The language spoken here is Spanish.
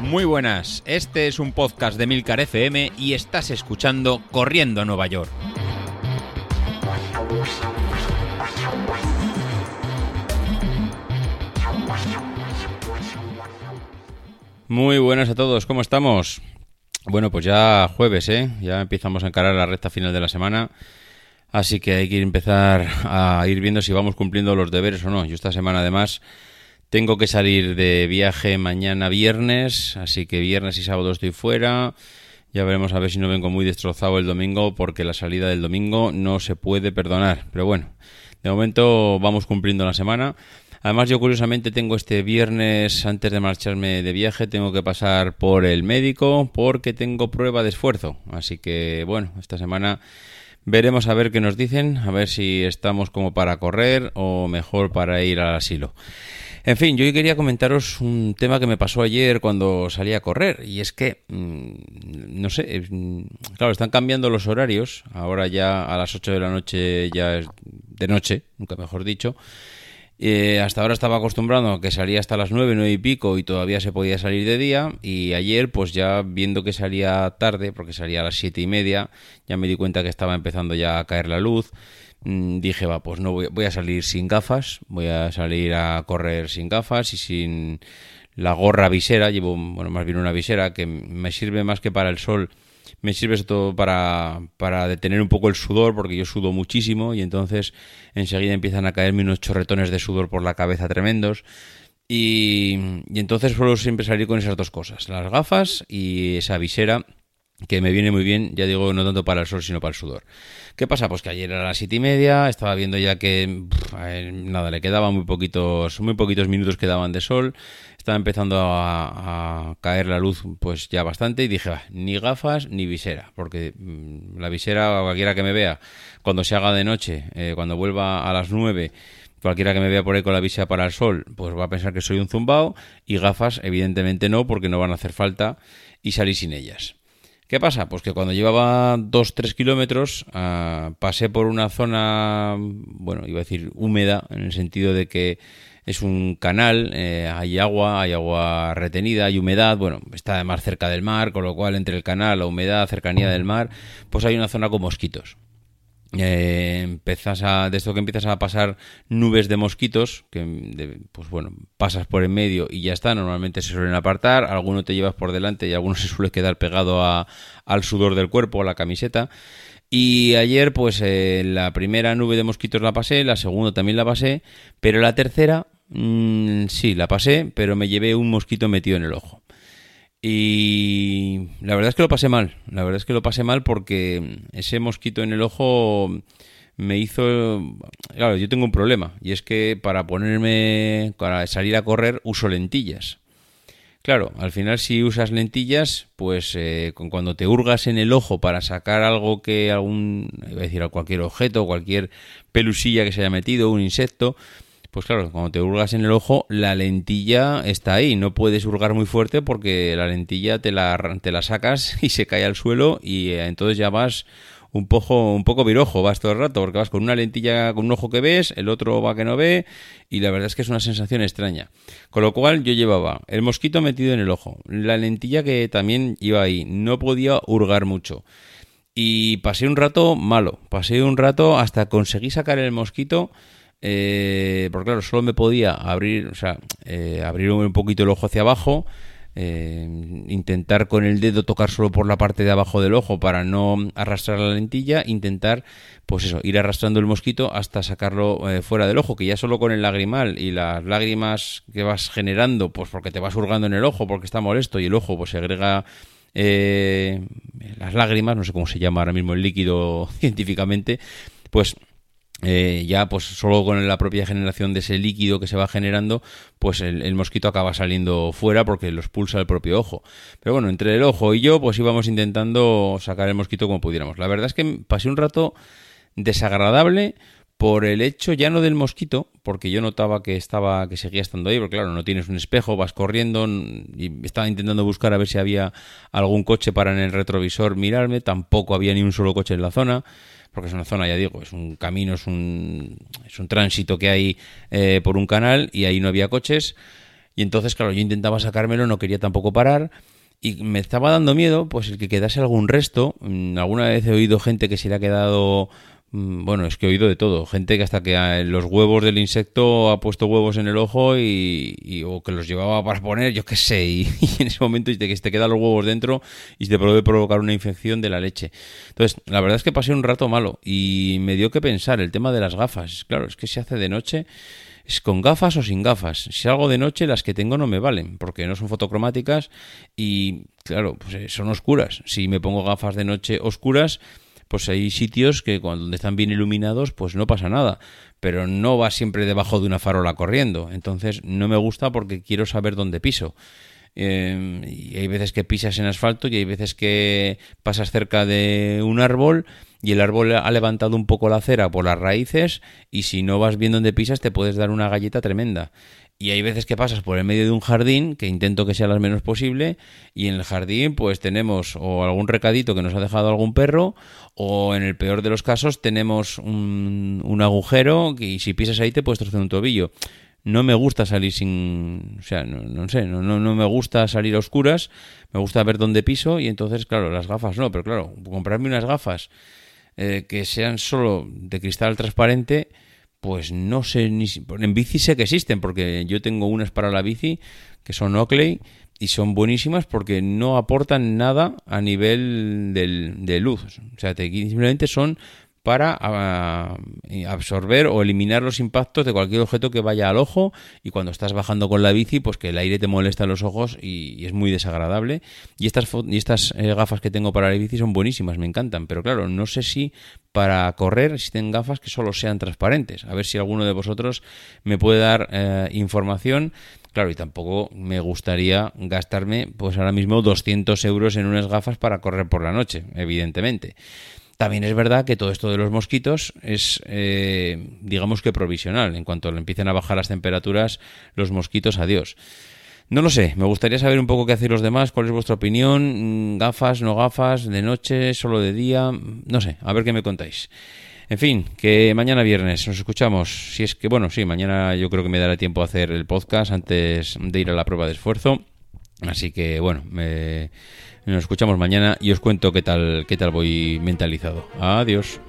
Muy buenas, este es un podcast de Milcar FM y estás escuchando Corriendo a Nueva York. Muy buenas a todos, ¿cómo estamos? Bueno, pues ya jueves, ¿eh? Ya empezamos a encarar la recta final de la semana. Así que hay que empezar a ir viendo si vamos cumpliendo los deberes o no. Yo esta semana además tengo que salir de viaje mañana viernes, así que viernes y sábado estoy fuera. Ya veremos a ver si no vengo muy destrozado el domingo, porque la salida del domingo no se puede perdonar. Pero bueno, de momento vamos cumpliendo la semana. Además, yo curiosamente tengo este viernes, antes de marcharme de viaje, tengo que pasar por el médico porque tengo prueba de esfuerzo. Así que bueno, esta semana veremos a ver qué nos dicen, a ver si estamos como para correr o mejor para ir al asilo. En fin, yo quería comentaros un tema que me pasó ayer cuando salí a correr, y es que, mm, no sé, mm, claro, están cambiando los horarios, ahora ya a las 8 de la noche ya es de noche, nunca mejor dicho, eh, hasta ahora estaba acostumbrado a que salía hasta las 9, 9 y pico y todavía se podía salir de día. Y ayer, pues ya viendo que salía tarde, porque salía a las 7 y media, ya me di cuenta que estaba empezando ya a caer la luz. Mm, dije, va, pues no voy, voy a salir sin gafas, voy a salir a correr sin gafas y sin la gorra visera. Llevo, bueno, más bien una visera que me sirve más que para el sol me sirve todo para, para detener un poco el sudor, porque yo sudo muchísimo y entonces enseguida empiezan a caerme unos chorretones de sudor por la cabeza tremendos. Y, y entonces suelo siempre salir con esas dos cosas, las gafas y esa visera que me viene muy bien, ya digo, no tanto para el sol, sino para el sudor. ¿Qué pasa? Pues que ayer a las siete y media estaba viendo ya que nada, le quedaban muy poquitos, muy poquitos minutos quedaban de sol, estaba empezando a, caer la luz pues ya bastante y dije, ni gafas ni visera, porque mm, la visera, cualquiera que me vea, cuando se haga de noche, eh, cuando vuelva a las nueve, cualquiera que me vea por ahí con la visera para el sol, pues va a pensar que soy un zumbao y gafas evidentemente no, porque no van a hacer falta y salí sin ellas. ¿Qué pasa? Pues que cuando llevaba 2-3 kilómetros ah, pasé por una zona, bueno, iba a decir húmeda, en el sentido de que es un canal, eh, hay agua, hay agua retenida, hay humedad, bueno, está además cerca del mar, con lo cual entre el canal, la humedad, cercanía del mar, pues hay una zona con mosquitos. Eh, a, de esto que empiezas a pasar nubes de mosquitos, que pues bueno, pasas por en medio y ya está, normalmente se suelen apartar, alguno te llevas por delante y alguno se suele quedar pegado a, al sudor del cuerpo, a la camiseta. Y ayer, pues eh, la primera nube de mosquitos la pasé, la segunda también la pasé, pero la tercera, mm, sí, la pasé, pero me llevé un mosquito metido en el ojo. Y la verdad es que lo pasé mal. La verdad es que lo pasé mal porque ese mosquito en el ojo me hizo... Claro, yo tengo un problema. Y es que para ponerme... Para salir a correr uso lentillas. Claro, al final si usas lentillas, pues eh, cuando te hurgas en el ojo para sacar algo que algún, iba a decir, cualquier objeto, cualquier pelusilla que se haya metido, un insecto, pues claro, cuando te hurgas en el ojo, la lentilla está ahí. No puedes hurgar muy fuerte porque la lentilla te la, te la sacas y se cae al suelo y eh, entonces ya vas un poco, un poco virojo, vas todo el rato, porque vas con una lentilla con un ojo que ves, el otro va que no ve, y la verdad es que es una sensación extraña. Con lo cual yo llevaba el mosquito metido en el ojo, la lentilla que también iba ahí, no podía hurgar mucho. Y pasé un rato malo, pasé un rato hasta conseguí sacar el mosquito eh, porque claro, solo me podía abrir, o sea, eh, abrir un poquito el ojo hacia abajo, eh, intentar con el dedo tocar solo por la parte de abajo del ojo para no arrastrar la lentilla, intentar, pues eso, ir arrastrando el mosquito hasta sacarlo eh, fuera del ojo, que ya solo con el lagrimal y las lágrimas que vas generando, pues porque te vas hurgando en el ojo, porque está molesto y el ojo pues segrega las lágrimas, no sé cómo se llama ahora mismo el líquido científicamente, pues eh, ya pues solo con la propia generación de ese líquido que se va generando, pues el, mosquito acaba saliendo fuera porque lo expulsa el propio ojo. Pero bueno, entre el ojo y yo, pues íbamos intentando sacar el mosquito como pudiéramos. La verdad es que pasé un rato desagradable por el hecho ya no del mosquito, porque yo notaba que estaba, que seguía estando ahí, porque claro, no tienes un espejo, vas corriendo y estaba intentando buscar a ver si había algún coche para en el retrovisor mirarme, tampoco había ni un solo coche en la zona porque es una zona, ya digo, es un camino, es un, es un tránsito que hay eh, por un canal y ahí no había coches. Y entonces, claro, yo intentaba sacármelo, no quería tampoco parar. Y me estaba dando miedo, pues el que quedase algún resto. Mm, alguna vez he oído gente que se le ha quedado bueno, es que he oído de todo. Gente que hasta que ah, los huevos del insecto ha puesto huevos en el ojo y, o que los llevaba para poner, yo qué sé, y, en ese momento te, te quedan los huevos dentro y te puede provocar una infección de la leche. Entonces, la verdad es que pasé un rato malo y me dio que pensar el tema de las gafas. Claro, es que se hace de noche. ¿Es con gafas o sin gafas? Si hago de noche, las que tengo no me valen, porque no son fotocromáticas y, claro, pues eh, son oscuras. Si me pongo gafas de noche oscuras, pues hay sitios que cuando están bien iluminados, pues no pasa nada. Pero no va siempre debajo de una farola corriendo. Entonces no me gusta porque quiero saber dónde piso. Em, y hay veces que pisas en asfalto y hay veces que pasas cerca de un árbol y el árbol ha levantado un poco la acera por las raíces y si no vas bien dónde pisas te puedes dar una galleta tremenda. Y hay veces que pasas por el medio de un jardín, que intento que sea lo menos posible, y en el jardín pues tenemos o algún recadito que nos ha dejado algún perro, o en el peor de los casos tenemos un, un agujero y si pisas ahí te puedes trozar un tobillo. No me gusta salir sin... O sea, no, no sé, no, no, no me gusta salir a oscuras, me gusta ver dónde piso y entonces, claro, las gafas no, pero claro, comprarme unas gafas eh, que sean solo de cristal transparente pues no sé ni en bici sé que existen porque yo tengo unas para la bici que son Oakley y son buenísimas porque no aportan nada a nivel del, de luz. O sea, simplemente son para ah, absorber o eliminar los impactos de cualquier objeto que vaya al ojo. Y cuando estás bajando con la bici pues que el aire te molesta en los ojos y, es muy desagradable. Y estas y estas eh, gafas que tengo para la bici son buenísimas me encantan. Pero claro no sé si para correr existen gafas que solo sean transparentes. A ver si alguno de vosotros me puede dar eh, información. Claro, y tampoco me gustaría gastarme, pues ahora mismo, 200 euros en unas gafas para correr por la noche, evidentemente. También es verdad que todo esto de los mosquitos es, eh, digamos que provisional. En cuanto le empiecen a bajar las temperaturas, los mosquitos, adiós. No lo sé, me gustaría saber un poco qué hacen los demás, cuál es vuestra opinión, mm, gafas, no gafas, de noche, solo de día, no sé, a ver qué me contáis. En fin, que mañana viernes nos escuchamos. Si es que, bueno, sí, mañana yo creo que me dará tiempo a hacer el podcast antes de ir a la prueba de esfuerzo. Así que, bueno, me nos escuchamos mañana y os cuento qué tal, qué tal voy mentalizado. Adiós.